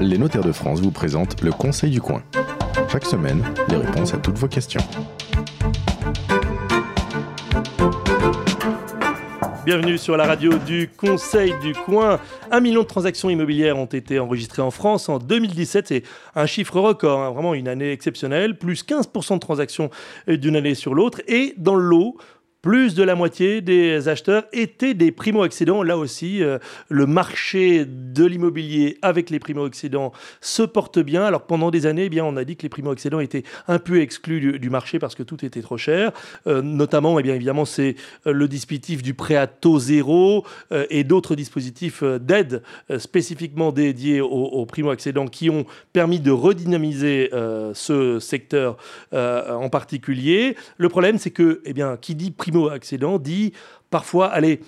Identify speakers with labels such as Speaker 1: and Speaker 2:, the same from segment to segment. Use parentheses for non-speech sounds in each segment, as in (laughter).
Speaker 1: Les notaires de France vous présentent le Conseil du coin. Chaque semaine, des réponses à toutes vos questions.
Speaker 2: Bienvenue sur la radio du Conseil du Coin. Un million de transactions immobilières ont été enregistrées en France en 2017. C'est un chiffre record, hein, vraiment une année exceptionnelle. Plus 15% de transactions d'une année sur l'autre. Et dans le lot, plus de la moitié des acheteurs étaient des primo-accédants. Là aussi, euh, le marché de l'immobilier avec les primo-accédants se porte bien. Alors pendant des années, eh bien, on a dit que les primo-accédants étaient un peu exclus du, marché parce que tout était trop cher. Euh, notamment, eh bien, évidemment, c'est euh, le dispositif du prêt à taux zéro et d'autres dispositifs d'aide spécifiquement dédiés aux, primo-accédants qui ont permis de redynamiser ce secteur en particulier. Le problème, c'est que, eh bien, qui dit primo primo-accédant dit parfois, allez,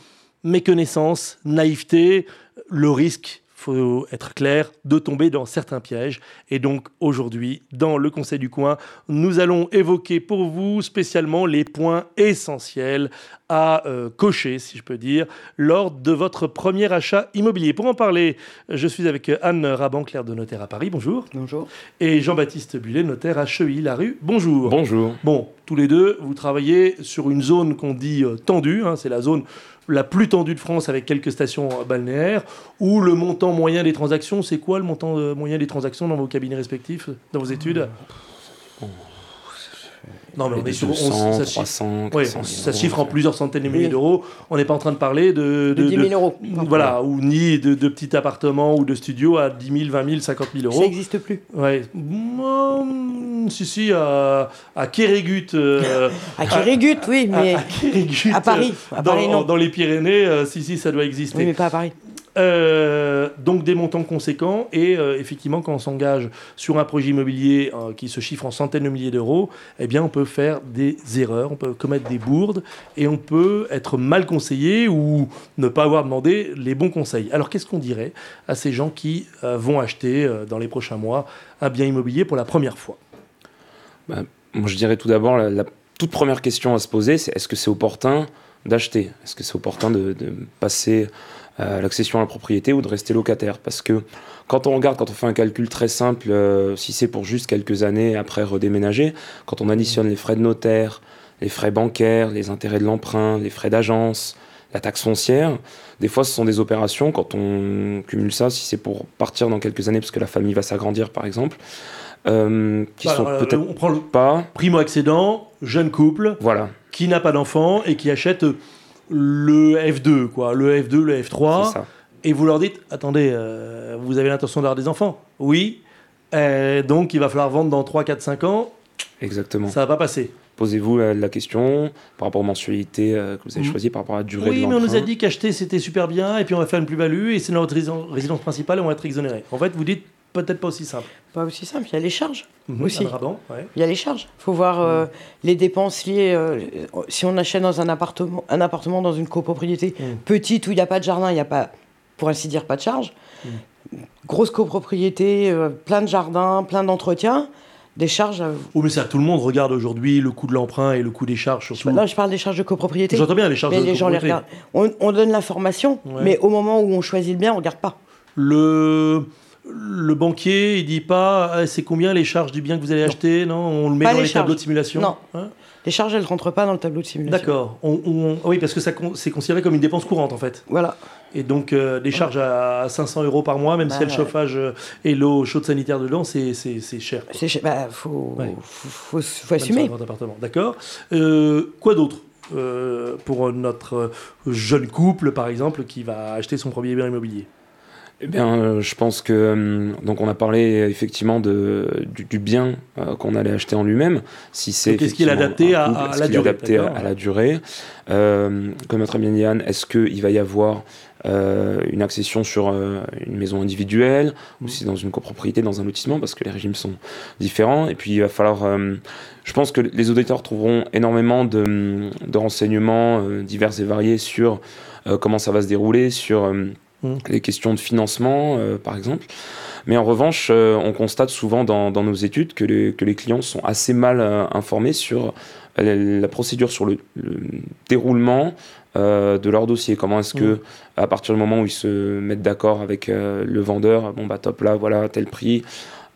Speaker 2: méconnaissance, naïveté, le risque faut être clair, de tomber dans certains pièges. Et donc aujourd'hui, dans le Conseil du coin, nous allons évoquer pour vous spécialement les points essentiels à euh, cocher, si je peux dire, lors de votre premier achat immobilier. Pour en parler, je suis avec Anne Raban, clerc de notaire à Paris. Bonjour.
Speaker 3: Bonjour.
Speaker 2: Et Jean-Baptiste Bullet, notaire à Cheville, la rue. Bonjour.
Speaker 4: Bonjour.
Speaker 2: Bon, tous les deux, vous travaillez sur une zone qu'on dit euh, tendue. Hein, c'est la zone la plus tendue de France avec quelques stations balnéaires, où le montant moyen des transactions, c'est quoi le montant euh, moyen des transactions dans vos cabinets respectifs, dans vos études
Speaker 4: non, mais on est sur 200, ça, 300,
Speaker 2: ça chiffre en plusieurs centaines de milliers d'euros. On n'est pas en train de parler de.
Speaker 3: de, 10 000 euros.
Speaker 2: Voilà, ou ni de, de, petits appartements ou de studios à 10 000, 20 000, 50 000 euros. Ça
Speaker 3: n'existe plus.
Speaker 2: Ouais. Si, si, à, à Kérégut. Euh, (laughs)
Speaker 3: à Kérégut, oui, mais. À, Paris. À
Speaker 2: Paris
Speaker 3: dans, non.
Speaker 2: dans les Pyrénées, euh, si, si, ça doit exister.
Speaker 3: Oui, mais pas à Paris.
Speaker 2: Euh, donc des montants conséquents et euh, effectivement quand on s'engage sur un projet immobilier euh, qui se chiffre en centaines de milliers d'euros, eh bien on peut faire des erreurs, on peut commettre des bourdes et on peut être mal conseillé ou ne pas avoir demandé les bons conseils. Alors qu'est-ce qu'on dirait à ces gens qui vont acheter dans les prochains mois un bien immobilier pour la première fois?
Speaker 4: Bah, Moi je dirais tout d'abord la, toute première question à se poser c'est est-ce que c'est opportun d'acheter? Est-ce que c'est opportun de, passer euh, l'accession à la propriété ou de rester locataire? Parce que quand on regarde, quand on fait un calcul très simple, euh, si c'est pour juste quelques années après redéménager, quand on additionne les frais de notaire, les frais bancaires, les intérêts de l'emprunt, les frais d'agence, la taxe foncière, des fois ce sont des opérations, quand on cumule ça, si c'est pour partir dans quelques années parce que la famille va s'agrandir par exemple, euh, qui bah, sont peut-être on prend le pas...
Speaker 2: Primo-accédant, jeune couple,
Speaker 4: voilà.
Speaker 2: qui n'a pas d'enfant et qui achète le F2, quoi, le F2, le F3, et vous leur dites, attendez, euh, vous avez l'intention d'avoir des enfants? Oui, euh, donc il va falloir vendre dans 3, 4, 5 ans.
Speaker 4: Exactement.
Speaker 2: Ça va pas passer.
Speaker 4: Posez-vous la, question par rapport aux mensualités euh, que vous avez mm. choisies, par rapport à la durée
Speaker 2: oui,
Speaker 4: de
Speaker 2: Oui, mais on nous a dit qu'acheter c'était super bien, et puis on va faire une plus-value, et c'est notre résidence principale, et on va être exonéré. En fait, vous dites, peut-être pas aussi simple.
Speaker 3: Pas aussi simple, il y a les charges
Speaker 2: mhm,
Speaker 3: aussi.
Speaker 2: ouais.
Speaker 3: Il y a les charges. Il faut voir euh, mhm. les dépenses liées. Euh, si on achète dans un appartement, un appartement dans une copropriété mhm. petite où il n'y a pas de jardin, il n'y a pas, pour ainsi dire, pas de charge. Grosse copropriété, euh, plein de jardins, plein d'entretien. Des charges.
Speaker 2: Oui, mais ça, tout le monde regarde aujourd'hui le coût de l'emprunt et le coût des charges. Surtout.
Speaker 3: Là, je parle des charges de copropriété.
Speaker 2: J'entends bien les charges
Speaker 3: mais
Speaker 2: de
Speaker 3: les gens les regardent. On, on donne l'information, mais au moment où on choisit le bien, on ne regarde pas.
Speaker 2: Le le banquier, il dit pas ah, c'est combien les charges du bien que vous allez acheter, non On le met dans les, tableaux de simulation
Speaker 3: Non. Hein? Les charges, elles ne rentrent pas dans le tableau de simulation.
Speaker 2: D'accord. oui, parce que c'est considéré comme une dépense courante, en fait.
Speaker 3: Voilà.
Speaker 2: Et donc, euh, des charges à 500 euros par mois, même si y a le bah, chauffage euh, et l'eau chaude sanitaire dedans, c'est cher.
Speaker 3: C'est cher. Bah, faut, faut, faut, assumer.
Speaker 2: D'accord. Euh, quoi d'autre pour notre jeune couple, par exemple, qui va acheter son premier bien immobilier?
Speaker 4: Eh bien, euh, je pense que euh, donc on a parlé effectivement de, du, bien euh, qu'on allait acheter en lui-même.
Speaker 2: Si c'est qu'est-ce qu'il est adapté, à, la durée,
Speaker 4: adapté à, la durée Comme notre ami Yann, est-ce qu'il va y avoir une accession sur une maison individuelle ou si dans une copropriété, dans un lotissement, parce que les régimes sont différents. Et puis il va falloir. je pense que les auditeurs trouveront énormément de, de renseignements divers et variés sur comment ça va se dérouler, sur
Speaker 2: Mmh.
Speaker 4: les questions de financement, euh, par exemple. Mais en revanche, euh, on constate souvent dans, dans nos études que les, que les clients sont assez mal euh, informés sur la, la procédure, sur le, le déroulement euh, de leur dossier. Comment est-ce que, à partir du moment où ils se mettent d'accord avec euh, le vendeur, bon bah top là, voilà tel prix,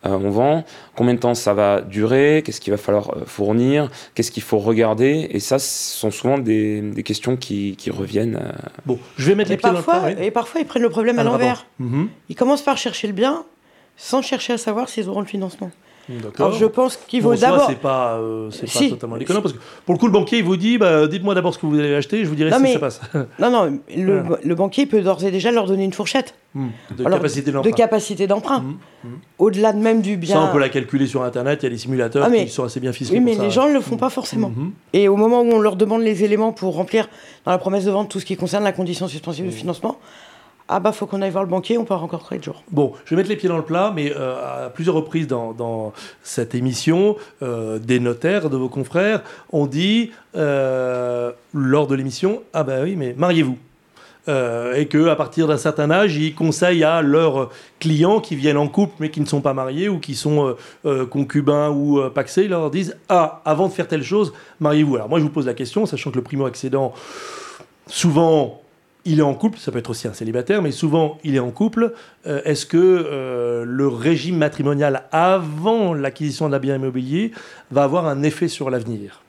Speaker 4: on vend. Combien de temps ça va durer Qu'est-ce qu'il va falloir euh, fournir Qu'est-ce qu'il faut regarder Et ça, ce sont souvent des, des questions qui, qui reviennent. euh,
Speaker 2: Bon, je vais mettre
Speaker 3: Et
Speaker 2: les pieds dans le
Speaker 3: parfois,
Speaker 2: plat. oui.
Speaker 3: et parfois, ils prennent le problème à l'envers.
Speaker 2: Mhm.
Speaker 3: Ils commencent par chercher le bien sans chercher à savoir s'ils auront le financement. Alors je pense qu'il
Speaker 2: Bon, soi,
Speaker 3: d'abord.
Speaker 2: c'est pas, euh, c'est pas
Speaker 3: Si.
Speaker 2: totalement déconnant parce que pour le coup, le banquier il vous dit bah, dites-moi d'abord ce que vous allez acheter, je vous dirai
Speaker 3: Non,
Speaker 2: si
Speaker 3: mais-
Speaker 2: ça passe. (laughs)
Speaker 3: Non, non, le,
Speaker 2: Voilà.
Speaker 3: le banquier peut d'ores et déjà leur donner une fourchette
Speaker 2: Hmm. de
Speaker 3: Alors,
Speaker 2: capacité
Speaker 3: de
Speaker 2: d'emprunt.
Speaker 3: capacité d'emprunt.
Speaker 2: Mhm, mhm.
Speaker 3: Au-delà de même du bien.
Speaker 2: Ça, on peut la calculer sur Internet. Il y a des simulateurs
Speaker 3: Ah, mais-
Speaker 2: qui sont assez bien ficelés.
Speaker 3: Oui, mais
Speaker 2: pour
Speaker 3: les
Speaker 2: ça.
Speaker 3: gens ne le font pas forcément. Et au moment où on leur demande les éléments pour remplir dans la promesse de vente tout ce qui concerne la condition suspensive de financement, ah bah faut qu'on aille voir le banquier, on part encore 4 jours.
Speaker 2: Bon, je vais mettre les pieds dans le plat, mais euh, à plusieurs reprises dans, cette émission, euh, des notaires de vos confrères ont dit euh, lors de l'émission Ah bah oui, mais mariez-vous. Et que à partir d'un certain âge, ils conseillent à leurs clients qui viennent en couple mais qui ne sont pas mariés ou qui sont concubins ou paxés, ils leur disent Ah, avant de faire telle chose, mariez-vous. Alors moi, je vous pose la question, sachant que le primo-accédant, souvent, il est en couple, ça peut être aussi un célibataire, mais souvent il est en couple. Euh, Est-ce que euh, le régime matrimonial avant l'acquisition d'un bien immobilier va avoir un effet sur l'avenir?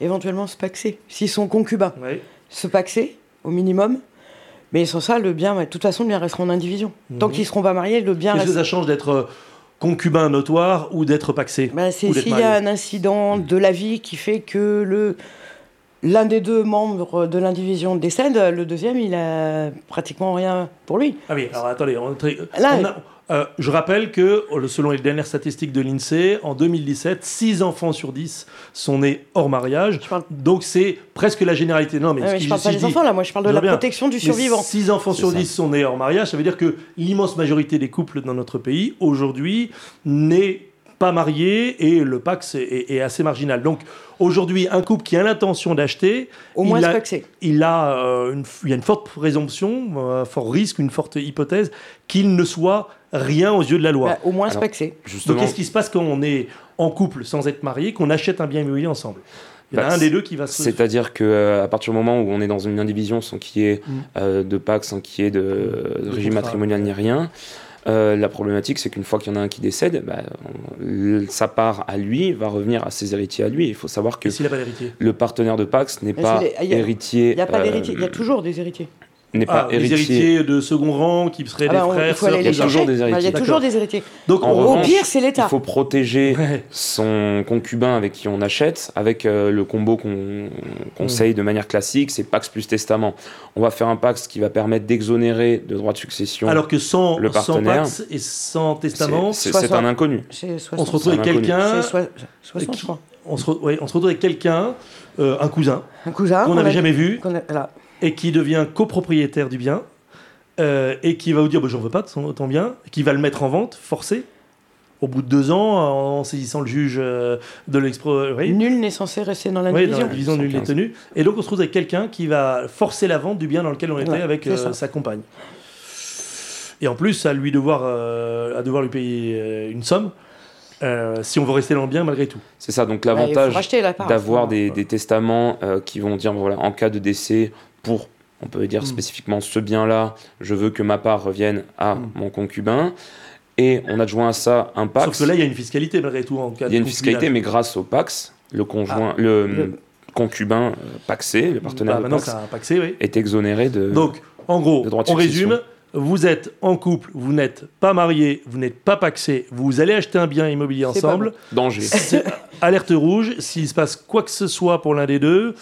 Speaker 3: Éventuellement se paxer. S'ils sont concubins,
Speaker 2: Oui.
Speaker 3: se paxer au minimum. Mais sans ça, le bien, de toute façon, le bien restera en indivision. Tant
Speaker 2: Mhm.
Speaker 3: qu'ils seront pas mariés, le bien
Speaker 2: Est-ce que ça change d'être euh, concubin notoire ou d'être paxé
Speaker 3: Bah, c'est s'il y a un incident de la vie qui fait que le l'un des deux membres de l'indivision décède, le deuxième, il a pratiquement rien pour lui.
Speaker 2: Ah oui, alors attendez, on,
Speaker 3: Là,
Speaker 2: on a- euh, je rappelle que selon les dernières statistiques de l'INSEE, en 2017, 6 enfants sur 10 sont nés hors mariage.
Speaker 3: Parle-
Speaker 2: Donc c'est presque la généralité. Non, mais,
Speaker 3: Ah, mais je parle pas des
Speaker 2: dis-
Speaker 3: enfants là, moi je parle de
Speaker 2: je
Speaker 3: la
Speaker 2: bien.
Speaker 3: protection du
Speaker 2: Mais
Speaker 3: survivant.
Speaker 2: 6 enfants sur
Speaker 4: ça.
Speaker 2: 10 sont nés hors mariage. Ça veut dire que l'immense majorité des couples dans notre pays, aujourd'hui, n'est pas marié et le Pax est, assez marginal. Donc aujourd'hui, un couple qui a l'intention d'acheter,
Speaker 3: Au moins
Speaker 2: il a- il, a, euh, une, il y a une forte présomption, un fort risque, une forte hypothèse qu'il ne soit rien aux yeux de la loi.
Speaker 3: Bah, au moins
Speaker 4: Alors,
Speaker 3: paxer.
Speaker 2: Donc
Speaker 4: Justement,
Speaker 2: qu'est-ce qui se passe quand on est en couple sans être marié, qu'on achète un bien immobilier ensemble? Il y en a
Speaker 4: Bah,
Speaker 2: un des deux qui va se...
Speaker 4: C'est-à-dire que euh, à partir du moment où on est dans une indivision sans qu'il y ait
Speaker 2: Mm.
Speaker 4: euh, de PAC, sans qu'il y ait de, de régime matrimonial ni rien, euh, la problématique c'est qu'une fois qu'il y en a un qui décède, bah, on- sa part à lui va revenir à ses héritiers à lui. Il faut savoir que
Speaker 2: pas
Speaker 4: le partenaire de Pax n'est pas héritier.
Speaker 3: Il n'y a pas
Speaker 4: euh,
Speaker 3: d'héritier, il y a toujours des héritiers.
Speaker 4: N'est
Speaker 2: Ah,
Speaker 4: pas
Speaker 2: les
Speaker 4: héritier.
Speaker 2: héritiers de second rang qui seraient
Speaker 3: Ah
Speaker 2: des
Speaker 3: bah,
Speaker 2: frères,
Speaker 3: il
Speaker 2: sœurs,
Speaker 3: les
Speaker 4: il y a toujours des
Speaker 3: Bah, Il y a
Speaker 2: héritiers.
Speaker 3: toujours des héritiers.
Speaker 2: Donc
Speaker 4: En
Speaker 3: Au
Speaker 4: revanche,
Speaker 3: pire, c'est
Speaker 4: Il
Speaker 3: l'État.
Speaker 4: faut protéger
Speaker 2: Ouais.
Speaker 4: son concubin avec qui on achète, avec euh, le combo qu'on conseille de manière classique, c'est Pax plus testament. On va faire un Pax qui va permettre d'exonérer de droits de succession.
Speaker 2: Alors que sans,
Speaker 4: Le
Speaker 2: sans
Speaker 4: partenaire,
Speaker 2: Pax et sans
Speaker 4: C'est-
Speaker 2: testament,
Speaker 4: c'est un inconnu.
Speaker 2: On
Speaker 3: 60,
Speaker 2: se retrouve avec quelqu'un,
Speaker 3: c'est soi- 60,
Speaker 2: qui-
Speaker 3: je crois.
Speaker 2: on se, re- ouais, on se retrouve avec quelqu'un, euh, un cousin
Speaker 3: Un cousin.
Speaker 2: qu'on
Speaker 3: on
Speaker 2: n'avait jamais vu
Speaker 3: qu'on a- voilà.
Speaker 2: Et qui devient copropriétaire du bien euh, et qui va vous dire bah, j'en veux pas de son- ton bien, qui va le mettre en vente, forcé. Au bout de deux ans, en saisissant le juge euh, de l'expro, oui,
Speaker 3: Nul n'est censé rester dans
Speaker 2: Oui, dans
Speaker 3: l'indivision.
Speaker 2: la division nul et
Speaker 4: 115.
Speaker 2: tenu. Et donc on se retrouve avec quelqu'un qui va forcer la vente du bien dans lequel on était
Speaker 3: Ouais,
Speaker 2: avec euh, sa compagne. Et en plus, à lui devoir, euh, à devoir lui payer euh, une somme euh, si on veut rester dans le bien malgré tout.
Speaker 4: C'est ça, donc
Speaker 3: Bah,
Speaker 4: l'avantage
Speaker 3: la
Speaker 4: d'avoir des,
Speaker 2: ouais.
Speaker 4: des testaments euh, qui vont dire voilà, en cas de décès, pour, on peut dire
Speaker 2: Mm.
Speaker 4: spécifiquement ce bien-là, je veux que ma part revienne à
Speaker 2: Mm.
Speaker 4: mon concubin. Et on adjoint à ça un Pax.
Speaker 2: Sauf que là, il y a une fiscalité malgré tout en cas
Speaker 4: Il y a
Speaker 2: de
Speaker 4: une fiscalité, mais grâce au Pax, le conjoint, le,
Speaker 3: le-
Speaker 4: concubin euh, paxé, le partenaire
Speaker 2: Bah,
Speaker 4: de Pax,
Speaker 2: ça paxé, oui.
Speaker 4: est exonéré de.
Speaker 2: Donc, en gros,
Speaker 4: de de
Speaker 2: on résume. Vous êtes en couple, vous n'êtes pas marié, vous n'êtes pas paxé, vous allez acheter un bien immobilier ensemble.
Speaker 4: danger. (laughs)
Speaker 2: Alerte rouge. S'il se passe quoi que ce soit pour l'un des deux,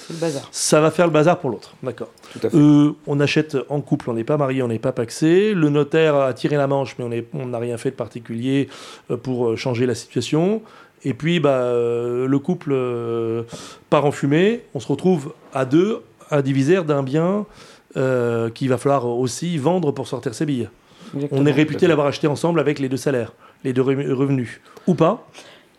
Speaker 2: ça va faire le bazar pour l'autre. D'accord. Euh, on achète en couple, on n'est pas marié, on n'est pas paxé. Le notaire a tiré la manche, mais on n'a rien fait de particulier euh, pour euh, changer la situation. Et puis, bah, le couple part en fumée. On se retrouve à deux, à divisaire d'un bien euh, qu'il va falloir aussi vendre pour sortir ses billes. On est réputé l'avoir acheté ensemble avec les deux salaires, les deux re- revenus. Ou pas,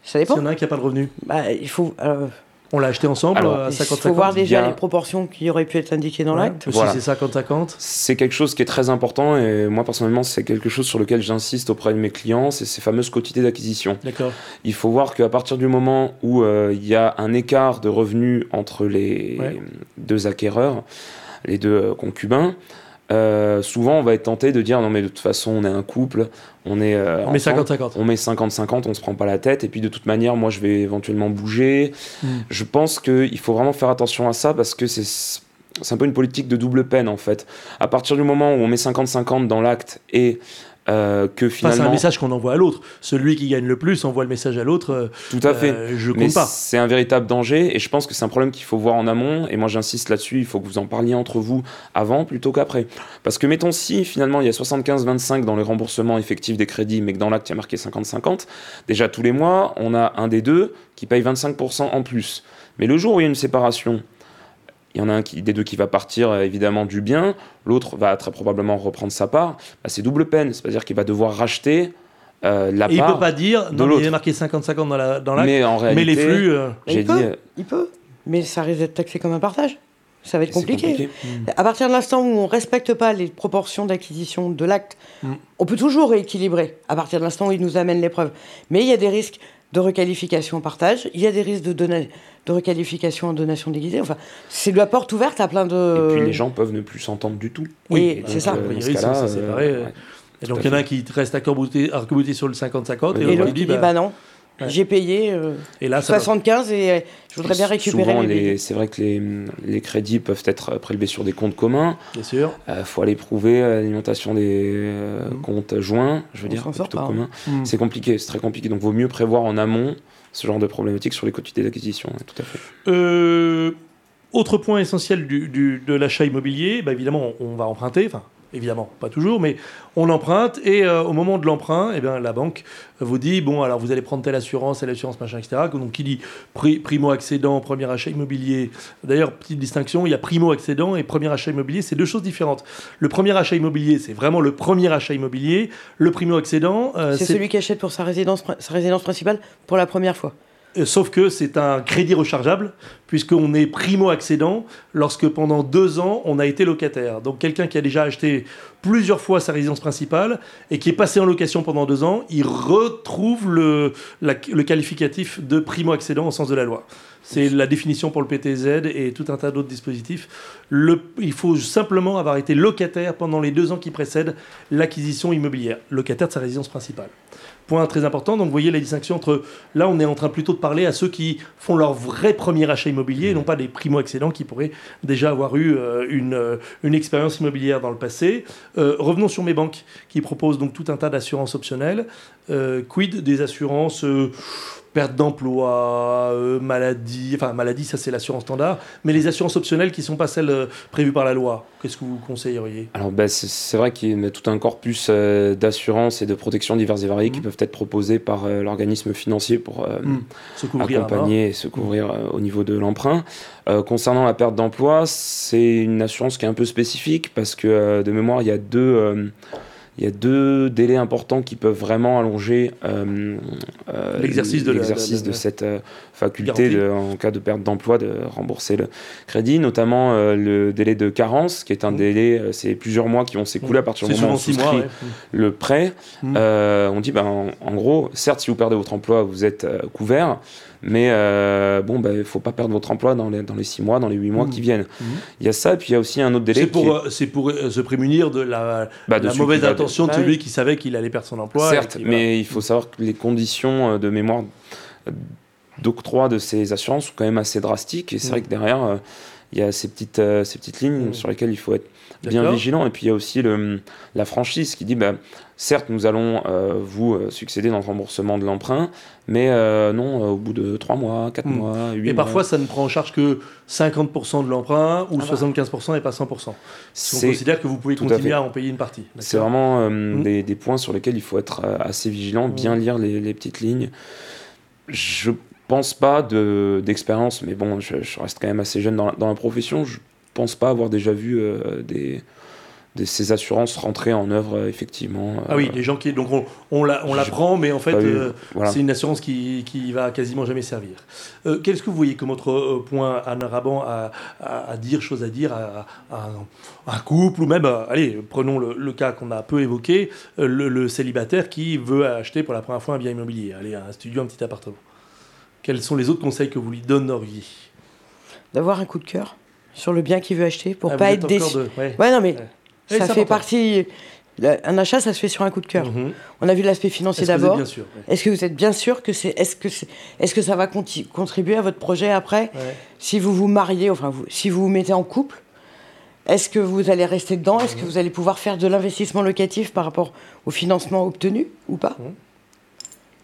Speaker 3: Ça
Speaker 2: s'il
Speaker 3: dépend.
Speaker 2: y en a un qui n'a pas de revenu.
Speaker 3: Bah, il faut. euh,
Speaker 2: On l'a acheté ensemble
Speaker 4: Alors,
Speaker 2: à
Speaker 3: Il
Speaker 2: 50-50
Speaker 3: faut voir déjà
Speaker 4: Il a-
Speaker 3: les proportions qui auraient pu être indiquées dans
Speaker 2: Ouais.
Speaker 3: l'acte.
Speaker 2: Si c'est 50-50.
Speaker 4: C'est quelque chose qui est très important et moi personnellement c'est quelque chose sur lequel j'insiste auprès de mes clients, c'est ces fameuses quotités d'acquisition.
Speaker 2: D'accord.
Speaker 4: Il faut voir qu'à partir du moment où euh, il y a un écart de revenus entre les
Speaker 2: Ouais.
Speaker 4: deux acquéreurs, les deux euh, concubins, euh, souvent on va être tenté de dire non mais de toute façon on est un couple, on est euh,
Speaker 2: On met
Speaker 4: ensemble,
Speaker 2: 50-50.
Speaker 4: on met 50-50, on se prend pas la tête et puis de toute manière moi je vais éventuellement bouger.
Speaker 2: Mm.
Speaker 4: Je pense qu'il faut vraiment faire attention à ça parce que c'est c'est un peu une politique de double peine en fait. À partir du moment où on met 50-50 dans l'acte et euh, que
Speaker 2: Enfin, c'est un
Speaker 4: finalement
Speaker 2: message qu'on envoie à l'autre. Celui qui gagne le plus envoie le message à l'autre. euh,
Speaker 4: tout à fait
Speaker 2: euh, je
Speaker 4: Mais
Speaker 2: compte pas.
Speaker 4: c'est un véritable danger et je pense que c'est un problème qu'il faut voir en amont et moi j'insiste là-dessus, il faut que vous en parliez entre vous avant plutôt qu'après. Parce que mettons si finalement il y a 75-25 dans les remboursements effectifs des crédits mais que dans l'acte il y a marqué 50-50, déjà tous les mois on a un des deux qui paye 25% en plus. Mais le jour où il y a une séparation, il y en a un qui, des deux qui va partir euh, évidemment du bien, l'autre va très probablement reprendre sa part, bah, c'est double peine, c'est-à-dire qu'il va devoir racheter euh, la
Speaker 2: Et il
Speaker 4: part.
Speaker 2: peut pas dire,
Speaker 4: de
Speaker 2: non, il est marqué 50-50 dans la dans l'acte,
Speaker 4: mais en
Speaker 2: mais,
Speaker 4: réalité,
Speaker 2: les flux. euh,
Speaker 4: j'ai
Speaker 3: il
Speaker 4: dit,
Speaker 3: peut.
Speaker 4: euh,
Speaker 3: Il peut, mais ça risque d'être taxé comme un partage. Ça va être compliqué. À partir de l'instant où on ne respecte pas les proportions d'acquisition de l'acte,
Speaker 2: Mm.
Speaker 3: on peut toujours rééquilibrer à partir de l'instant où il nous amène les preuves. Mais il y a des risques de requalification en partage, il y a des risques de, requalification en donation déguisée. Enfin, c'est de la porte ouverte à plein de.
Speaker 4: Et puis les gens peuvent ne plus s'entendre du tout.
Speaker 2: Oui,
Speaker 3: c'est ça.
Speaker 2: euh,
Speaker 4: Euh,
Speaker 2: c'est
Speaker 4: euh, ouais.
Speaker 2: Donc il y en a un qui reste arc-bouté sur le 50-50
Speaker 4: Oui,
Speaker 2: et
Speaker 3: Et
Speaker 2: l'autre qui
Speaker 3: qui
Speaker 2: dit
Speaker 3: dit,
Speaker 2: bah,
Speaker 3: bah non,
Speaker 2: ouais.
Speaker 3: j'ai payé euh,
Speaker 2: et là ça va-
Speaker 3: 75 et euh, je voudrais bien récupérer
Speaker 4: Souvent,
Speaker 3: les
Speaker 4: les- c'est vrai que les, les crédits peuvent être prélevés sur des comptes communs.
Speaker 2: bien sûr.
Speaker 4: Il faut aller prouver euh, l'alimentation des euh,
Speaker 2: Mhm.
Speaker 4: comptes joints, je veux
Speaker 3: On
Speaker 4: dire, plutôt
Speaker 3: pas, hein.
Speaker 4: communs.
Speaker 2: Mm.
Speaker 4: C'est compliqué, c'est très compliqué. Donc, vaut mieux prévoir en amont ce genre de problématiques sur les quotités d'acquisition. ouais, tout à fait.
Speaker 2: Euh, autre point essentiel du, du- de l'achat immobilier, bah, évidemment, on, on va emprunter, enfin, évidemment, pas toujours, mais on emprunte et euh, au moment de l'emprunt, eh bien, la banque vous dit bon, alors vous allez prendre telle assurance, telle assurance, machin, etc. Donc, qui dit pri- primo-accédant, premier achat immobilier. D'ailleurs, petite distinction, il y a primo-accédant et premier achat immobilier, c'est deux choses différentes. Le premier achat immobilier, c'est vraiment le premier achat immobilier. Le primo-accédant, euh,
Speaker 3: C'est celui qui achète pour sa résidence, sa résidence principale pour la première fois.
Speaker 2: Euh, Sauf que c'est un crédit rechargeable, puisqu'on est primo-accédant lorsque pendant deux ans, on a été locataire. Donc quelqu'un qui a déjà acheté plusieurs fois sa résidence principale et qui est passé en location pendant deux ans, il retrouve le, le qualificatif de primo-accédant au sens de la loi. C'est la définition pour le PTZ et tout un tas d'autres dispositifs. Il faut simplement avoir été locataire pendant les deux ans qui précèdent l'acquisition immobilière, locataire de sa résidence principale. Point très important, donc vous voyez la distinction entre, là on est en train plutôt de parler à ceux qui font leur vrai premier achat immobilier, et non pas des primo-accédants qui pourraient déjà avoir eu euh, une, euh, une expérience immobilière dans le passé. Euh, revenons sur mes banques qui proposent donc tout un tas d'assurances optionnelles. Euh, quid des assurances euh, perte d'emploi, euh, maladie, enfin maladie ça c'est l'assurance standard, mais les assurances optionnelles qui ne sont pas celles euh, prévues par la loi, qu'est-ce que vous conseilleriez?
Speaker 4: Alors, bah, c'est- c'est vrai qu'il y a tout un corpus euh, d'assurance et de protection divers et variés qui
Speaker 2: Mhm.
Speaker 4: peuvent être proposés par l'organisme financier pour
Speaker 2: à
Speaker 4: accompagner et se couvrir au niveau de l'emprunt. Concernant la perte d'emploi, c'est une assurance qui est un peu spécifique parce que de mémoire, il y a deux, il y a deux délais importants qui peuvent vraiment allonger euh, euh,
Speaker 2: L'exercice de la-
Speaker 4: l'exercice
Speaker 2: de la-
Speaker 4: de cette euh, faculté de- en cas de perte d'emploi de rembourser le crédit, notamment le délai de carence, qui est un
Speaker 2: Mhm.
Speaker 4: délai, c'est plusieurs mois qui vont s'écouler à partir
Speaker 2: C'est
Speaker 4: du moment où on
Speaker 2: mois.
Speaker 4: souscrit
Speaker 2: ouais.
Speaker 4: le prêt. On dit, ben, en, en gros, certes, si vous perdez votre emploi, vous êtes couvert, mais euh, bon, il ne faut pas perdre votre emploi dans les, dans les six mois, dans les huit mois
Speaker 2: Mhm.
Speaker 4: qui viennent.
Speaker 2: Mhm.
Speaker 4: Il y a ça, et puis il y a aussi un autre délai
Speaker 2: C'est pour,
Speaker 4: est-
Speaker 2: euh, pour euh, se prémunir de la,
Speaker 4: bah, de
Speaker 2: la
Speaker 4: celui
Speaker 2: mauvaise
Speaker 4: va-
Speaker 2: intention de
Speaker 3: Bah
Speaker 2: celui qui savait qu'il allait perdre son emploi.
Speaker 4: Certes, mais il faut savoir que les conditions de mémoire d'octroi de ces assurances sont quand même assez drastiques, et c'est
Speaker 2: Mhm.
Speaker 4: vrai que derrière, euh, il y a ces petites, euh, ces petites lignes sur lesquelles il faut être bien vigilant. Et puis il y a aussi le, la franchise qui dit, bah, certes, nous allons euh, vous euh, succéder dans le remboursement de l'emprunt, mais euh, non, au bout de 3 mois, 4
Speaker 2: Mhm.
Speaker 4: mois, 8
Speaker 2: Et
Speaker 4: mois.
Speaker 2: parfois, ça ne prend en charge que 50% de l'emprunt ou
Speaker 3: Ah bah.
Speaker 2: 75% et pas 100%. On
Speaker 4: c'est
Speaker 2: considère que vous pouvez
Speaker 4: tout
Speaker 2: continuer à, en payer une partie.
Speaker 4: c'est vraiment
Speaker 2: Mhm.
Speaker 4: des, des points sur lesquels il faut être assez vigilant, bien lire les, les petites lignes. Je pense pas de- d'expérience, mais bon, je, je reste quand même assez jeune dans la, dans la profession. Je pense pas avoir déjà vu euh, des, de ces assurances rentrer en œuvre euh, effectivement.
Speaker 2: Ah oui, les gens qui donc on, on la mais en fait
Speaker 4: voilà.
Speaker 2: c'est une assurance qui qui va quasiment jamais servir. Qu'est-ce que vous voyez comme autre point Anna Raban à, à, dire, chose à dire à, à, un couple ou même, allez, prenons le, le cas qu'on a peu évoqué, le, le, célibataire qui veut acheter pour la première fois un bien immobilier, allez, un studio, un petit appartement. Quels sont les autres conseils que vous lui donneriez
Speaker 3: D'avoir un coup de cœur sur le bien qu'il veut acheter pour ah, pas être déçu. De... Ouais. ouais. non mais
Speaker 2: ouais.
Speaker 3: ça fait partie. Un achat, ça se fait sur un coup de cœur. Mm -hmm. On a vu l'aspect financier d'abord. Est-ce que vous êtes bien sûr que c'est, est-ce que est-ce que ça va contribuer à votre projet après Si vous vous mariez, enfin vous, si vous vous mettez en couple, est-ce que vous allez rester dedans? Est-ce que vous allez pouvoir faire de l'investissement locatif par rapport au financement obtenu ou pas?
Speaker 2: Mm -hmm.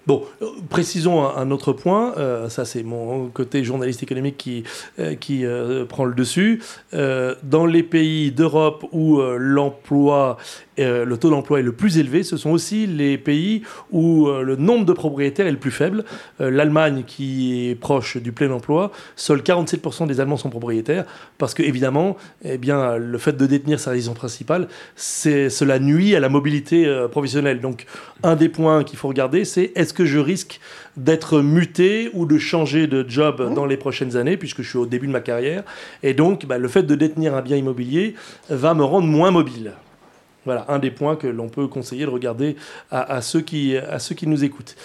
Speaker 2: Bon, précisons un, autre point, euh, ça c'est mon côté journaliste économique qui, euh, qui euh, prend le dessus. Euh, dans les pays d'Europe où euh, l'emploi, euh, le taux d'emploi est le plus élevé, ce sont aussi les pays où le nombre de propriétaires est le plus faible. L'Allemagne, qui est proche du plein emploi, seuls 47% des Allemands sont propriétaires, parce que évidemment, eh bien, le fait de détenir sa résidence principale, cela nuit à la mobilité professionnelle. Donc, un des points qu'il faut regarder, c'est est-ce que je risque d'être muté ou de changer de job mmh. dans les prochaines années, puisque je suis au début de ma carrière. Et donc, bah, le fait de détenir un bien immobilier va me rendre moins mobile. Voilà, un des points que l'on peut conseiller de regarder à, ceux qui, nous écoutent.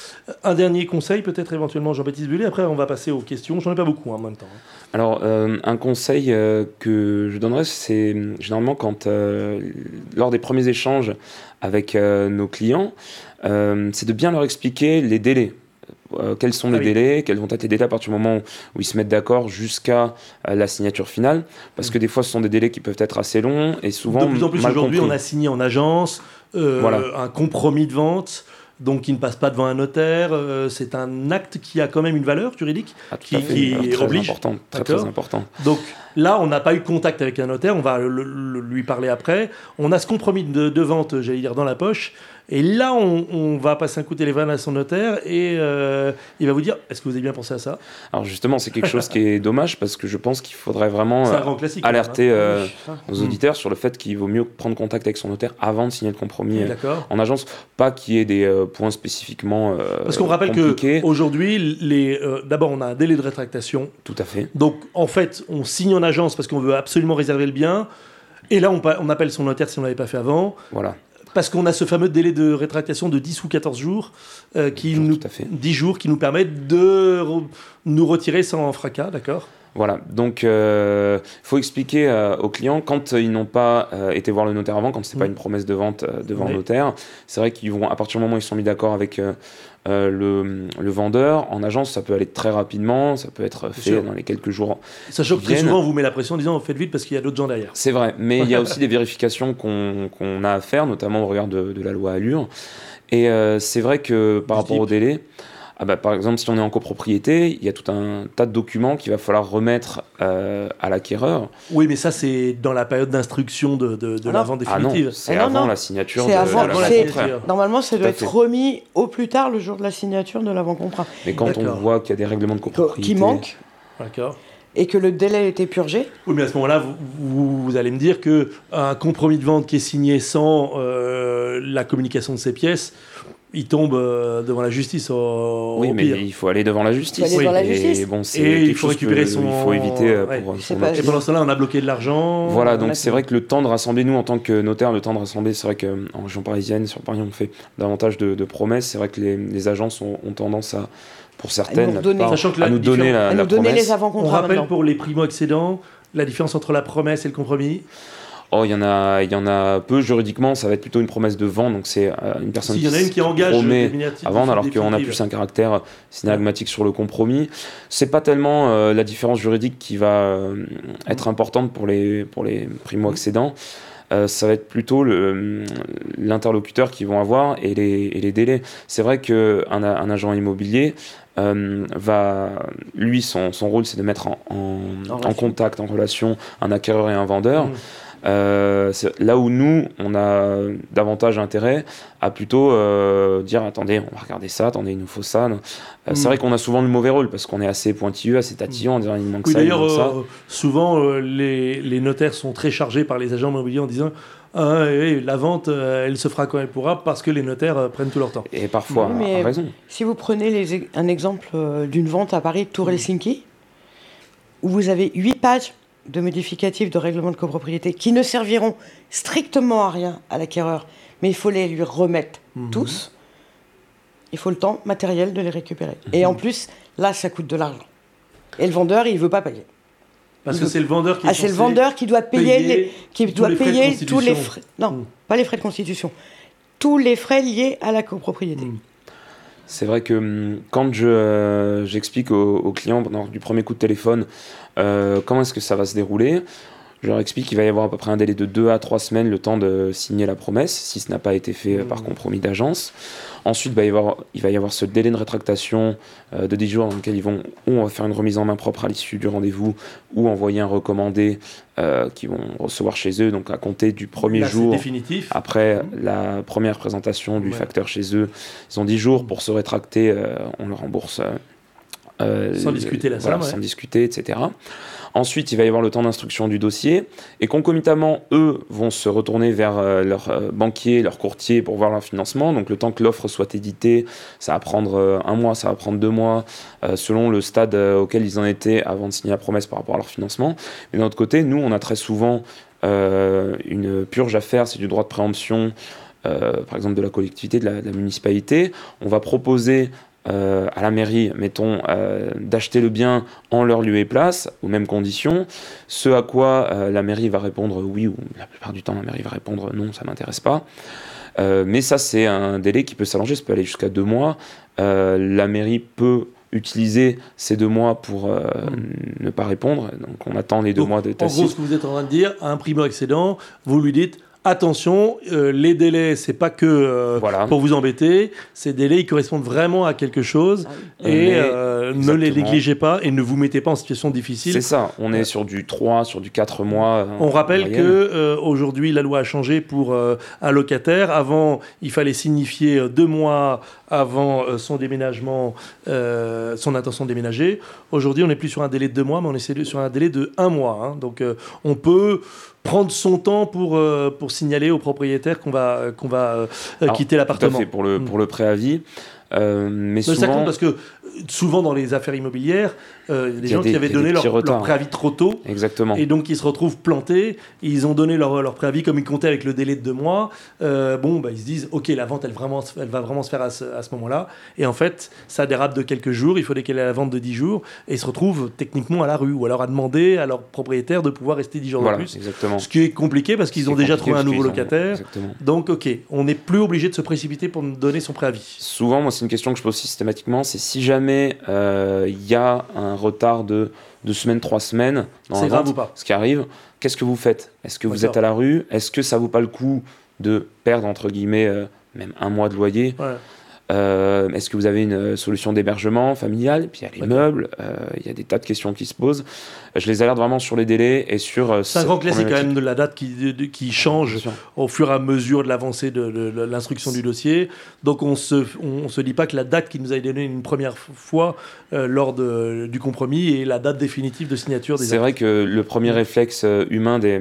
Speaker 2: Un dernier conseil, peut-être éventuellement Jean-Baptiste Bullet, après on va passer aux questions. J'en ai pas beaucoup hein, en même temps.
Speaker 4: Alors, euh, un conseil euh, que je donnerais, c'est généralement quand, euh, lors des premiers échanges avec euh, nos clients, euh, c'est de bien leur expliquer les délais. Euh, quels sont les ah oui. délais, quels vont être les délais à partir du moment où ils se mettent d'accord jusqu'à euh, la signature finale, parce mmh. que des fois ce sont des délais qui peuvent être assez longs et souvent
Speaker 2: de plus en plus aujourd'hui on a signé en agence euh, voilà. un compromis de vente donc qui ne passe pas devant un notaire. Euh, c'est un acte qui a quand même une valeur juridique
Speaker 4: ah,
Speaker 2: qui, qui
Speaker 4: très
Speaker 2: oblige.
Speaker 4: Important, très, très important.
Speaker 2: Donc là, on n'a pas eu contact avec un notaire, on va le, le, lui parler après. On a ce compromis de, de vente, j'allais dire, dans la poche. Et là, on, on, va passer un coup de téléphone à son notaire et euh, il va vous dire est-ce que vous avez bien pensé à ça?
Speaker 4: Alors, justement, c'est quelque chose qui est (laughs) dommage parce que je pense qu'il faudrait vraiment euh, alerter hein. euh, nos mmh. auditeurs sur le fait qu'il vaut mieux prendre contact avec son notaire avant de signer le compromis en agence. Pas qu'il y ait des points spécifiquement.
Speaker 2: parce qu'on rappelle qu'aujourd'hui, d'abord, on a un délai de rétractation.
Speaker 4: Tout à fait.
Speaker 2: Donc, en fait, on signe en agence parce qu'on veut absolument réserver le bien. Et là, on, on appelle son notaire si on ne l'avait pas fait avant.
Speaker 4: Voilà
Speaker 2: parce qu'on a ce fameux délai de rétractation de 10 ou 14 jours, euh, qui nous, 10 jours qui nous permettent de re nous retirer sans fracas, d'accord?
Speaker 4: Voilà, donc il euh, faut expliquer euh, aux clients quand ils n'ont pas été voir le notaire avant, quand c'est mmh. pas une promesse de vente devant oui. le notaire, c'est vrai qu'ils vont, à partir du moment où ils sont mis d'accord avec euh, le, le, vendeur, en agence ça peut aller très rapidement, ça peut être fait dans les quelques jours.
Speaker 2: Sachant que très souvent on vous met la pression en disant faites vite parce qu'il y a d'autres gens derrière.
Speaker 4: C'est vrai, mais il y a (laughs) aussi des vérifications qu'on qu a à faire, notamment au regard de, de la loi Allure. Et c'est vrai que par rapport au délai, ah bah, par exemple, si on est en copropriété, il y a tout un tas de documents qu'il va falloir remettre euh, à l'acquéreur.
Speaker 2: Oui, mais ça, c'est dans la période d'instruction de, de, de ah la vente définitive.
Speaker 4: Ah c'est avant la signature de,
Speaker 3: avant, la Normalement, ça doit être remis au plus tard le jour de la signature de l'avant-contrat.
Speaker 4: Mais quand on voit qu'il y a des règlements de copropriété...
Speaker 3: Qui manquent.
Speaker 2: D'accord
Speaker 3: et que le délai était purgé.
Speaker 2: Oui, mais à ce moment-là, vous, vous, vous, allez me dire qu'un compromis de vente qui est signé sans euh, la communication de ces pièces, il tombe euh, devant la justice au,
Speaker 4: oui,
Speaker 2: au
Speaker 4: mais
Speaker 2: pire.
Speaker 4: il faut aller devant la justice.
Speaker 3: Il faut aller devant la justice.
Speaker 4: Et bon, c'est
Speaker 2: et il faut récupérer son.
Speaker 4: Il faut éviter euh, ouais. pour.
Speaker 2: Son pas... Et pendant ce temps-là, on a bloqué de l'argent.
Speaker 4: Voilà, donc c'est vrai que le temps de rassembler, nous en tant que notaire, le temps de rassembler, c'est vrai qu'en région parisienne, sur Paris, on fait davantage de, de promesses. C'est vrai que les, les agences ont, ont, tendance à, pour certaines, à nous donner,
Speaker 2: part,
Speaker 4: à nous donner la,
Speaker 3: à
Speaker 4: la
Speaker 3: nous donner
Speaker 4: promesse.
Speaker 3: les avant-contrats.
Speaker 2: On rappelle
Speaker 3: maintenant.
Speaker 2: pour les primo-accédants la différence entre la promesse et le compromis.
Speaker 4: Oh, il y en a, il y en a peu juridiquement. Ça va être plutôt une promesse de vente. Donc c'est euh, une personne
Speaker 2: si, qui, y en a une qui engage
Speaker 4: promet à vendre, alors qu'on a plus un caractère synagmatique sur le compromis. C'est pas tellement euh, la différence juridique qui va euh, être importante pour les pour les primo accédants. Euh, ça va être plutôt l'interlocuteur qu'ils vont avoir et les, et les délais. C'est vrai qu'un un agent immobilier euh, va, lui, son, son rôle, c'est de mettre en, en, en, contact, en relation, un acquéreur et un vendeur. Mmh. Euh, là où nous, on a davantage intérêt à plutôt euh, dire attendez, on va regarder ça, attendez, il nous faut ça. Euh. C'est vrai qu'on a souvent le mauvais rôle parce qu'on est assez pointilleux, assez tatillon en disant il manque
Speaker 2: oui,
Speaker 4: ça.
Speaker 2: D'ailleurs, euh, souvent, les, les, notaires sont très chargés par les agents immobiliers en disant Ah, oui, la vente, euh, elle se fera quand elle pourra parce que les notaires euh, prennent tout leur temps.
Speaker 4: Et parfois,
Speaker 3: Oui, mais-
Speaker 4: raison.
Speaker 3: Si vous prenez les- un exemple euh, d'une vente à Paris, Tour Helsinki, où vous avez 8 pages de modificatifs de règlement de copropriété qui ne serviront strictement à rien à l'acquéreur, mais il faut les lui remettre tous, il faut le temps matériel de les récupérer. Et en plus, là, ça coûte de l'argent. Et le vendeur, il veut pas payer.
Speaker 2: Parce que c'est le vendeur qui
Speaker 3: Ah, c'est le vendeur qui doit payer,
Speaker 2: payer
Speaker 3: les, qui
Speaker 2: tous
Speaker 3: doit
Speaker 2: les frais de
Speaker 3: payer tous les frais. Non,
Speaker 2: Mm.
Speaker 3: pas les frais de constitution. Tous les frais liés à la copropriété.
Speaker 4: C'est vrai que hum, quand je, euh, j'explique aux, clients du premier coup de téléphone euh, comment est-ce que ça va se dérouler, je leur explique qu'il va y avoir à peu près un délai de 2 à 3 semaines le temps de signer la promesse, si ce n'a pas été fait euh, par
Speaker 2: Mmh.
Speaker 4: compromis d'agence. Ensuite, bah, il, va y avoir, il va y avoir ce délai de rétractation euh, de 10 jours dans lequel ils vont ou on va faire une remise en main propre à l'issue du rendez-vous ou envoyer un recommandé euh, qu'ils vont recevoir chez eux, donc à compter du premier
Speaker 2: Là,
Speaker 4: jour.
Speaker 2: définitif.
Speaker 4: Après la première présentation du
Speaker 2: Ouais.
Speaker 4: facteur chez eux, ils ont 10 jours pour se rétracter, euh, on leur rembourse. Euh,
Speaker 2: Sans discuter la
Speaker 4: voilà,
Speaker 2: somme, ouais.
Speaker 4: Sans discuter, etc. Ensuite, il va y avoir le temps d'instruction du dossier. Et concomitamment, eux vont se retourner vers euh, leur euh, banquier, leur courtier pour voir leur financement. Donc le temps que l'offre soit éditée, ça va prendre euh, un mois, ça va prendre deux mois, euh, selon le stade auquel ils en étaient avant de signer la promesse par rapport à leur financement. Mais d'un autre côté, nous, on a très souvent une purge à faire, c'est du droit de préemption, par exemple de la collectivité, de la, de la municipalité. On va proposer euh, à la mairie, mettons, euh, d'acheter le bien en leur lieu et place, aux mêmes conditions, ce à quoi euh, la mairie va répondre oui, ou la plupart du temps la mairie va répondre non, ça m'intéresse pas. Mais ça, c'est un délai qui peut s'allonger, ça peut aller jusqu'à deux mois. La mairie peut utiliser ces deux mois pour euh, ne pas répondre, donc on attend les deux
Speaker 2: Donc,
Speaker 4: mois de
Speaker 2: En gros,
Speaker 4: tacite.
Speaker 2: ce que vous êtes en train de dire, à un primo-excédent, vous lui dites attention, euh, les délais, c'est pas que euh,
Speaker 4: Voilà.
Speaker 2: pour vous embêter, ces délais, ils correspondent vraiment à quelque chose.
Speaker 3: Ah
Speaker 2: Et euh, ne les négligez pas et ne vous mettez pas en situation difficile.
Speaker 4: C'est ça, on est sur du 3, sur du 4 mois. euh,
Speaker 2: On rappelle que
Speaker 4: moyenne.
Speaker 2: euh, aujourd'hui la loi a changé pour euh, un locataire. Avant, il fallait signifier euh, deux mois avant euh, son déménagement, euh, son intention de déménager. Aujourd'hui, on n'est plus sur un délai de deux mois, mais on est sur- un délai de un mois. hein. Donc, euh, on peut prendre son temps pour, euh, pour signaler au propriétaire qu'on va, qu'on va
Speaker 4: Alors,
Speaker 2: quitter
Speaker 4: Tout à
Speaker 2: l'appartement.
Speaker 4: fait, pour le,
Speaker 2: Mm.
Speaker 4: pour le préavis. Euh, mais
Speaker 2: ça compte parce que euh, souvent dans les affaires immobilières, euh, il y a des gens qui avaient donné leur, préavis trop tôt.
Speaker 4: exactement.
Speaker 2: Et donc ils se retrouvent plantés, ils ont donné leur, leur préavis comme ils comptaient avec le délai de deux mois. Euh, bon, bah, ils se disent, ok, la vente, elle, vraiment, elle va vraiment se faire à ce, à ce moment-là. Et en fait, ça dérape de quelques jours, il qu'elle ait la vente de 10 jours, et ils se retrouvent techniquement à la rue, ou alors à demander à leur propriétaire de pouvoir rester 10 jours
Speaker 4: Voilà,
Speaker 2: de plus.
Speaker 4: exactement.
Speaker 2: Ce qui est compliqué parce qu'ils ont déjà trouvé un nouveau locataire.
Speaker 4: Exactement.
Speaker 2: Donc, ok, on n'est plus obligé de se précipiter pour donner son préavis.
Speaker 4: Souvent, moi, c'est une question que je pose systématiquement, c'est si jamais euh, il y a un retard de deux semaines, trois semaines dans
Speaker 2: C'est
Speaker 4: la
Speaker 2: grave
Speaker 4: vente,
Speaker 2: ou pas
Speaker 4: ce qui arrive, qu'est-ce que vous faites? Est-ce que vous êtes à la rue? Est-ce que ça vaut pas le coup de perdre, entre guillemets, euh, même un mois de loyer?
Speaker 2: Ouais.
Speaker 4: Euh, Est-ce que vous avez une euh, solution d'hébergement familial? Puis il y a les meubles, euh, il y a des tas de questions qui se posent. Je les alerte vraiment sur les délais et sur...
Speaker 2: C'est un grand classique quand même de la date qui, de- de- qui change au fur et à mesure de l'avancée de, de- de l'instruction du dossier. Donc on se, on, se dit pas que la date qui nous a été donnée une première fois lors de- du compromis est la date définitive de signature des
Speaker 4: C'est vrai que le premier
Speaker 2: Mm.
Speaker 4: réflexe humain des,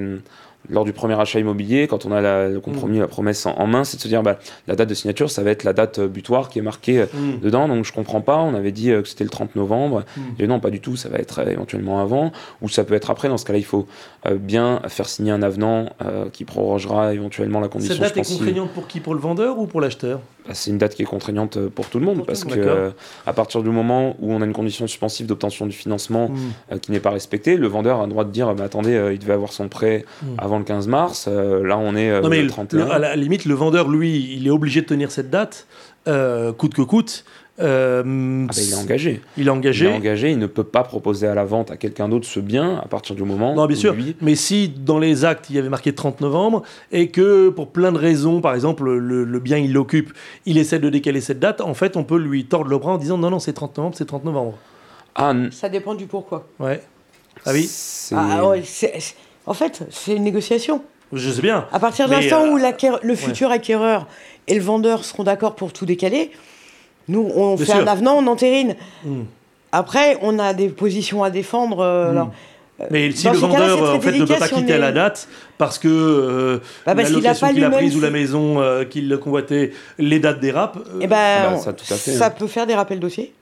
Speaker 4: lors du premier achat immobilier, quand on a la- le compromis,
Speaker 2: Mm.
Speaker 4: la promesse en, en main, c'est de se dire bah, la date de signature, ça va être la date euh, butoir qui est marquée euh,
Speaker 2: Mm.
Speaker 4: dedans. Donc je comprends pas. On avait dit euh, que c'était le 30 novembre.
Speaker 2: Mm.
Speaker 4: Et non, pas du tout. Ça va être éventuellement avant ou ça peut être après. Dans ce cas-là, il faut euh, bien faire signer un avenant euh, qui prorogera éventuellement la condition
Speaker 2: Cette date est contraignante pour qui? Pour le vendeur ou pour l'acheteur?
Speaker 4: Bah, c'est une date qui est contraignante euh, pour tout le monde parce que euh, à partir du moment où on a une condition suspensive d'obtention du financement
Speaker 2: Mm.
Speaker 4: euh, qui n'est pas respectée, le vendeur a le droit de dire bah, attendez, euh, il devait avoir son prêt
Speaker 2: Mm.
Speaker 4: avant le 15 mars, là on est
Speaker 2: Non mais
Speaker 4: le
Speaker 2: le-
Speaker 4: 31.
Speaker 2: le- à la limite, le vendeur, lui, il est obligé de tenir cette date, coûte que coûte. Euh,
Speaker 4: Ah bah, il est engagé.
Speaker 2: Il est engagé.
Speaker 4: Il est engagé, il ne peut pas proposer à la vente à quelqu'un d'autre ce bien à partir du moment
Speaker 2: Non, bien
Speaker 4: où
Speaker 2: sûr.
Speaker 4: lui-
Speaker 2: Mais si dans les actes il y avait marqué 30 novembre et que pour plein de raisons, par exemple le, le bien il l'occupe, il essaie de décaler cette date, en fait on peut lui tordre le bras en disant non non c'est 30 novembre, c'est 30 novembre.
Speaker 4: Ah,
Speaker 3: Ça dépend du pourquoi.
Speaker 2: Ouais. Ah oui.
Speaker 3: Ah, ouais, c'est- en fait, c'est une négociation.
Speaker 2: Je sais bien.
Speaker 3: À partir de l'instant
Speaker 2: euh,
Speaker 3: où l'acquéreur- le futur acquéreur et le vendeur seront d'accord pour tout décaler, nous, on
Speaker 2: Bien
Speaker 3: fait
Speaker 2: sûr.
Speaker 3: un avenant, on entérine.
Speaker 2: Mm.
Speaker 3: Après, on a des positions à défendre. euh,
Speaker 2: Mm.
Speaker 3: alors,
Speaker 2: Mais si
Speaker 3: Dans
Speaker 2: le vendeur
Speaker 3: très
Speaker 2: en fait, ne peut pas quitter
Speaker 3: est-
Speaker 2: la date parce que euh,
Speaker 3: Bah, parce
Speaker 2: la
Speaker 3: qu'il a
Speaker 2: location qu'il a prise ou la maison euh, qu'il convoitait, les dates dérapent, euh,
Speaker 4: bah, ça, tout à fait,
Speaker 3: ça
Speaker 4: hein.
Speaker 3: peut faire des rappels dossiers.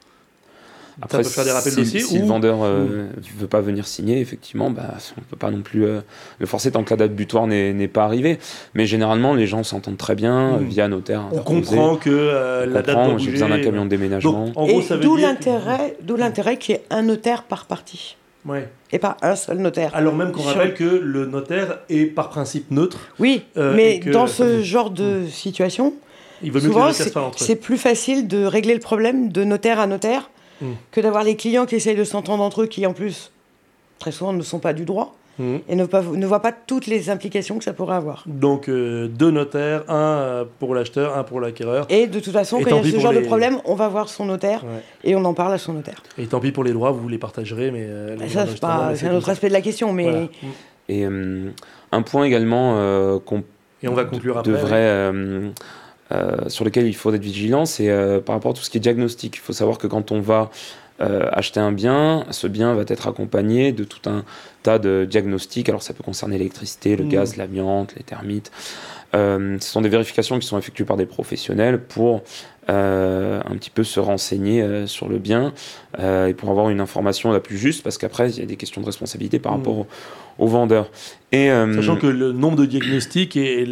Speaker 4: Après,
Speaker 2: peut faire des rappels
Speaker 4: si, si
Speaker 2: ou-
Speaker 4: le vendeur ne veut pas venir signer, effectivement, bah, on peut pas non plus euh, le forcer tant que la date butoir n'est n'est pas arrivée. Mais généralement, les gens s'entendent très bien euh,
Speaker 2: Mm.
Speaker 4: via notaire.
Speaker 2: on comprend que euh,
Speaker 4: On
Speaker 2: la date
Speaker 4: comprend,
Speaker 2: doit
Speaker 4: J'ai besoin d'un camion de déménagement.
Speaker 2: Donc, en gros,
Speaker 3: Et
Speaker 2: ça
Speaker 3: d'où l'intérêt, d'où l'intérêt qu'il y ait un notaire par partie
Speaker 2: Ouais.
Speaker 3: et pas un seul notaire.
Speaker 2: Alors même qu'on rappelle que le notaire est par principe neutre,
Speaker 3: Oui,
Speaker 2: Euh,
Speaker 3: mais
Speaker 2: que-
Speaker 3: dans ce genre de situation,
Speaker 2: il vaut mieux que les
Speaker 3: souvent c'est plus facile de régler le problème de notaire à notaire
Speaker 2: Mm.
Speaker 3: que d'avoir les clients qui essayent de s'entendre entre eux, qui en plus très souvent ne sont pas du droit
Speaker 2: Mhm.
Speaker 3: et ne, pas- ne voient pas toutes les implications que ça pourrait avoir.
Speaker 2: Donc euh, deux notaires, un euh, pour l'acheteur, un pour l'acquéreur.
Speaker 3: Et de toute façon,
Speaker 2: Et
Speaker 3: quand il y a ce genre
Speaker 2: les-
Speaker 3: de problème, on va voir son notaire
Speaker 2: Ouais.
Speaker 3: et on en parle à son notaire.
Speaker 2: Et tant pis pour les droits, vous les partagerez, mais euh, les
Speaker 3: ça, c'est un autre
Speaker 2: ça.
Speaker 3: aspect de la question, mais
Speaker 2: Voilà.
Speaker 4: Et euh, un point également euh, qu'on
Speaker 2: Et on va conclure après.
Speaker 4: devrait, sur lequel il faut être vigilant, c'est euh, par rapport à tout ce qui est diagnostic. Il faut savoir que quand on va euh, acheter un bien, ce bien va être accompagné de tout un tas de diagnostics. Alors ça peut concerner l'électricité, le
Speaker 2: Mm.
Speaker 4: gaz, l'amiante, les termites. Euh, ce sont des vérifications qui sont effectuées par des professionnels pour euh, un petit peu se renseigner euh, sur le bien euh, et pour avoir une information la plus juste, parce qu'après, il y a des questions de responsabilité par
Speaker 2: Mm.
Speaker 4: rapport au, au vendeur. Et, euh,
Speaker 2: Sachant que le nombre de diagnostics et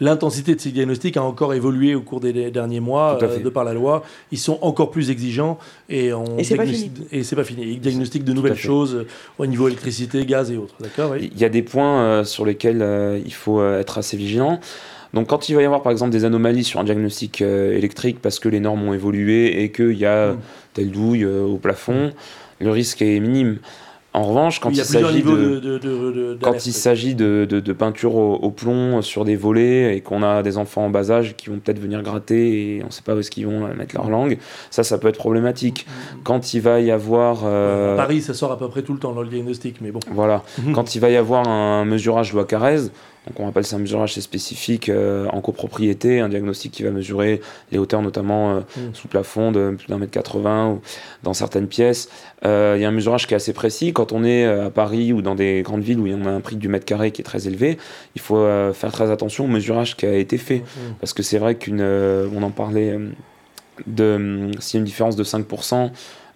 Speaker 2: l'intensité de ces diagnostics a encore évolué au cours des des derniers mois, euh, de par la loi. Ils sont encore plus exigeants et on
Speaker 3: Et c'est pas
Speaker 2: diagnosti- et c'est pas fini. Ils diagnostiquent de nouvelles choses euh, au niveau électricité, gaz et autres. D'accord oui.
Speaker 4: Il y a des points euh, sur lesquels euh, il faut euh, être assez vigilant. Donc quand il va y avoir par exemple des anomalies sur un diagnostic euh, électrique parce que les normes ont évolué et qu'il y a
Speaker 2: Mm.
Speaker 4: telle douille euh, au plafond, le risque est minime. En revanche, quand
Speaker 2: il
Speaker 4: s'agit de, quand il s'agit de, peinture au, au plomb sur des volets et qu'on a des enfants en bas âge qui vont peut-être venir gratter et on ne sait pas où est-ce qu'ils vont euh, mettre leur langue, ça, ça peut être problématique. Quand il va y avoir... euh,
Speaker 2: À Paris, ça sort à peu près tout le temps dans le diagnostic, mais bon.
Speaker 4: voilà.
Speaker 2: Mhm.
Speaker 4: Quand il va y avoir un mesurage loi Carrez, donc on appelle ça un mesurage spécifique euh, en copropriété, un diagnostic qui va mesurer les hauteurs notamment euh,
Speaker 2: Mhm.
Speaker 4: sous plafond de plus d'un mètre 80 ou dans certaines pièces. Euh, Il y a un mesurage qui est assez précis. Quand on est euh, à Paris ou dans des grandes villes où en a un prix du mètre carré qui est très élevé, il faut euh, faire très attention au mesurage qui a été fait.
Speaker 2: Mhm.
Speaker 4: Parce que c'est vrai qu'une, euh, on en parlait, de s'il y a une différence de 5%,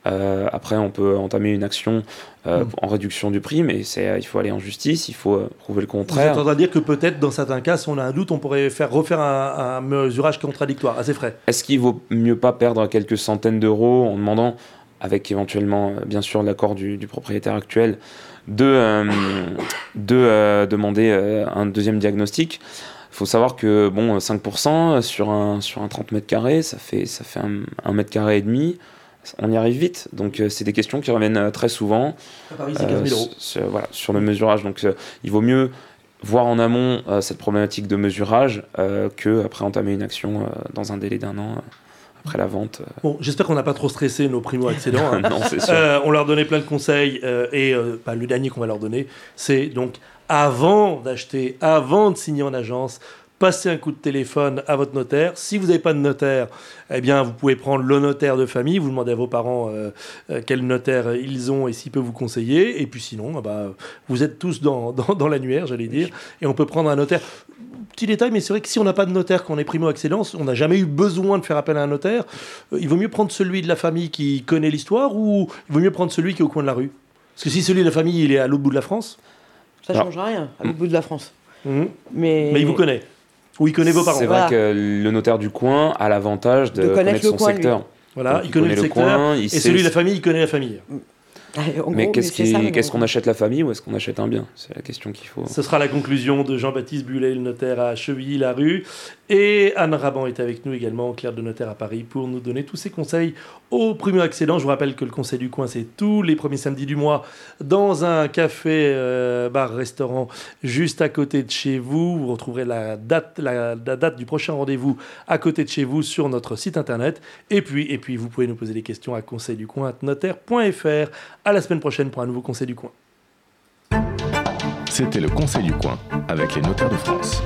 Speaker 4: euh, après on peut entamer une action euh,
Speaker 2: Mm.
Speaker 4: en réduction du prix, mais c'est, euh, il faut aller en justice, il faut prouver le
Speaker 2: Vous êtes
Speaker 4: contraire.
Speaker 2: en train de dire que peut-être dans certains cas, si on a un doute, on pourrait faire refaire un, un mesurage contradictoire ses frais.
Speaker 4: Est-ce qu'il vaut mieux pas perdre quelques centaines d'euros en demandant, avec éventuellement bien sûr l'accord du, du propriétaire actuel, de, de demander un deuxième diagnostic? Il faut savoir que bon, 5% sur un, sur un 30 mètres carrés, ça fait, ça fait un, un mètre carré et demi. On y arrive vite. Donc, euh, c'est des questions qui reviennent euh, très souvent.
Speaker 2: À Paris, c'est
Speaker 4: euh,
Speaker 2: 15 000 euros.
Speaker 4: sur, voilà, sur le mesurage. Donc, euh, il vaut mieux voir en amont euh, cette problématique de mesurage euh, que après entamer une action euh, dans un délai d'un an euh, après la vente.
Speaker 2: Bon, j'espère qu'on n'a pas trop stressé nos primo-accédants. hein. (laughs)
Speaker 4: non, c'est sûr.
Speaker 2: Euh, on leur donnait plein de conseils euh, et euh, bah, le dernier qu'on va leur donner, c'est donc avant d'acheter, avant de signer en agence, passez un coup de téléphone à votre notaire. Si vous n'avez pas de notaire, eh bien vous pouvez prendre le notaire de famille, vous demandez à vos parents euh, euh, quel notaire ils ont et s'il peut vous conseiller. Et puis sinon, ah bah, vous êtes tous dans, dans, dans l'annuaire, j'allais dire, et on peut prendre un notaire. Petit détail, mais c'est vrai que si on n'a pas de notaire, qu'on est primo-accédance, on n'a jamais eu besoin de faire appel à un notaire. Euh, il vaut mieux prendre celui de la famille qui connaît l'histoire ou il vaut mieux prendre celui qui est au coin de la rue? Parce que si celui de la famille il est à l'autre bout de la France,
Speaker 3: ça
Speaker 4: Alors-
Speaker 3: change rien à l'autre bout de la France. Mais,
Speaker 2: mais il vous connaît. Ou il connaît vos parents.
Speaker 4: C'est vrai
Speaker 3: Voilà.
Speaker 4: que le notaire du coin a l'avantage de,
Speaker 3: De connaître
Speaker 4: son
Speaker 3: coin, lui.
Speaker 4: secteur.
Speaker 2: Voilà,
Speaker 4: Donc,
Speaker 2: il connaît, le secteur.
Speaker 4: coin, il
Speaker 2: et
Speaker 4: sait-
Speaker 2: celui de la famille, il connaît la famille.
Speaker 3: En
Speaker 4: Mais qu'est-ce qu'on achète la famille ou est-ce qu'on achète un bien? C'est la question qu'il faut.
Speaker 2: Ce sera la conclusion de Jean-Baptiste Bullet, le notaire à Chevilly-la-Rue. Et Anne Raban est avec nous également, clerc de notaire à Paris, pour nous donner tous ses conseils au premier accédant. Je vous rappelle que le Conseil du Coin, c'est tous les premiers samedis du mois dans un café, euh, bar, restaurant juste à côté de chez vous. Vous retrouverez la date, la date du prochain rendez-vous à côté de chez vous sur notre site internet. Et puis, et puis vous pouvez nous poser des questions à conseilducoin.notaire.fr. À la semaine prochaine pour un nouveau Conseil du Coin.
Speaker 1: C'était le Conseil du coin avec les notaires de France.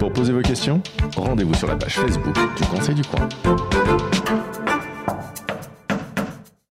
Speaker 1: Pour poser vos questions, rendez-vous sur la page Facebook du Conseil du coin.